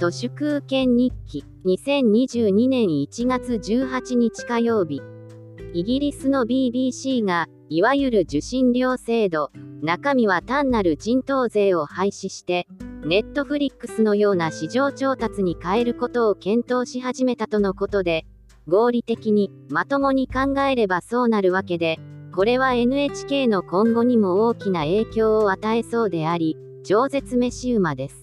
都市空権日記。2022年1月18日火曜日。イギリスの BBC がいわゆる受信料制度中身は単なる人頭税を廃止してネットフリックスのような市場調達に変えることを検討し始めたとのことで合理的にまともに考えればそうなるわけでこれは NHK の今後にも大きな影響を与えそうであり超絶飯馬です。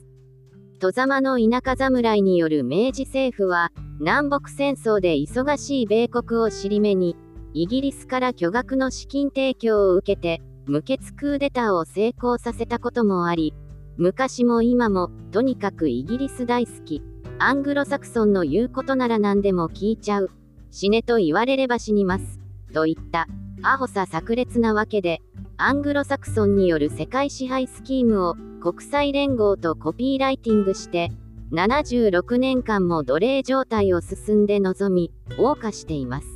戸様の田舎侍による明治政府は南北戦争で忙しい米国を尻目にイギリスから巨額の資金提供を受けて無血クーデターを成功させたこともあり昔も今もとにかくイギリス大好きアングロサクソンの言うことなら何でも聞いちゃう死ねと言われれば死にますといったアホさ炸裂なわけでアングロサクソンによる世界支配スキームを国際連合とコピーライティングして76年間も奴隷状態を進んで臨み謳歌しています。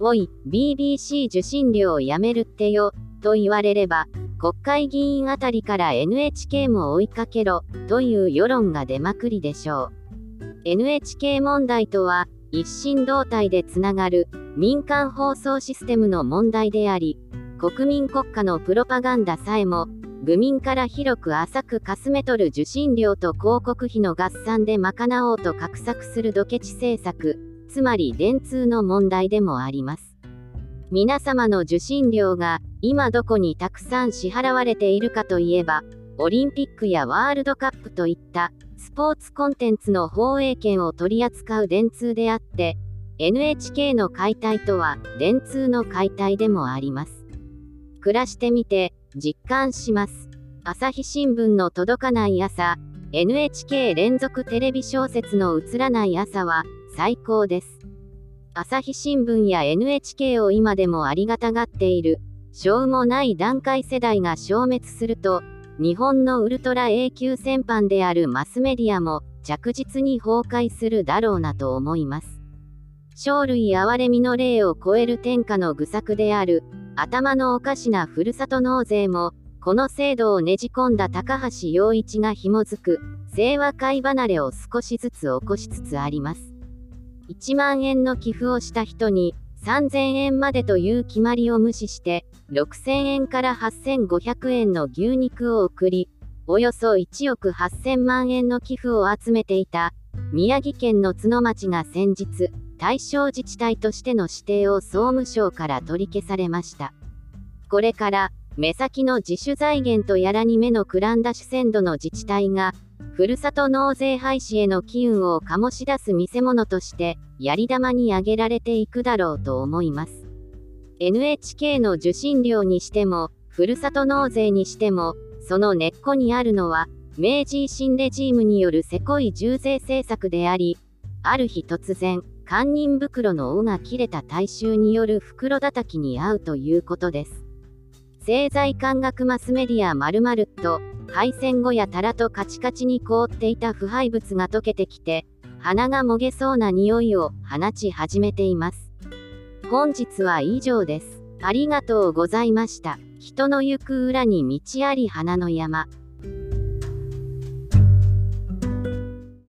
おい BBC 受信料をやめるってよと言われれば国会議員あたりから NHK も追いかけろという世論が出まくりでしょう。NHK 問題とは一心同体でつながる民間放送システムの問題であり国民国家のプロパガンダさえも愚民から広く浅くかすめ取る受信料と広告費の合算で賄おうと画策するドケチ政策つまり電通の問題でもあります。皆様の受信料が今どこにたくさん支払われているかといえばオリンピックやワールドカップといったスポーツコンテンツの放映権を取り扱う電通であって NHK の解体とは電通の解体でもあります。暮らしてみて実感します。朝日新聞の届かない朝 NHK 連続テレビ小説の映らない朝は最高です。朝日新聞や NHK を今でもありがたがっている。しょうもない段階世代が消滅すると日本のウルトラ A 級戦犯であるマスメディアも着実に崩壊するだろうなと思います。生類憐れみの例を超える天下の愚策である頭のおかしなふるさと納税もこの制度をねじ込んだ高橋洋一が紐づく清和会離れを少しずつ起こしつつあります。1万円の寄付をした人に3000円までという決まりを無視して6000円から8500円の牛肉を送りおよそ1億8000万円の寄付を集めていた宮城県の角町が先日対象自治体としての指定を総務省から取り消されました。これから目先の自主財源とやらに目のくらんだ主戦度の自治体がふるさと納税廃止への機運を醸し出す見せ物としてやり玉に挙げられていくだろうと思います。NHK の受信料にしてもふるさと納税にしてもその根っこにあるのは明治維新レジームによるせこい重税政策でありある日突然堪忍袋の尾が切れた大衆による袋叩きに遭うということです政財官学マスメディア〇〇と配線後やたらとカチカチに凍っていた腐敗物が溶けてきて、鼻がもげそうな匂いを放ち始めています。本日は以上です。ありがとうございました。人の行く裏に道あり花の山。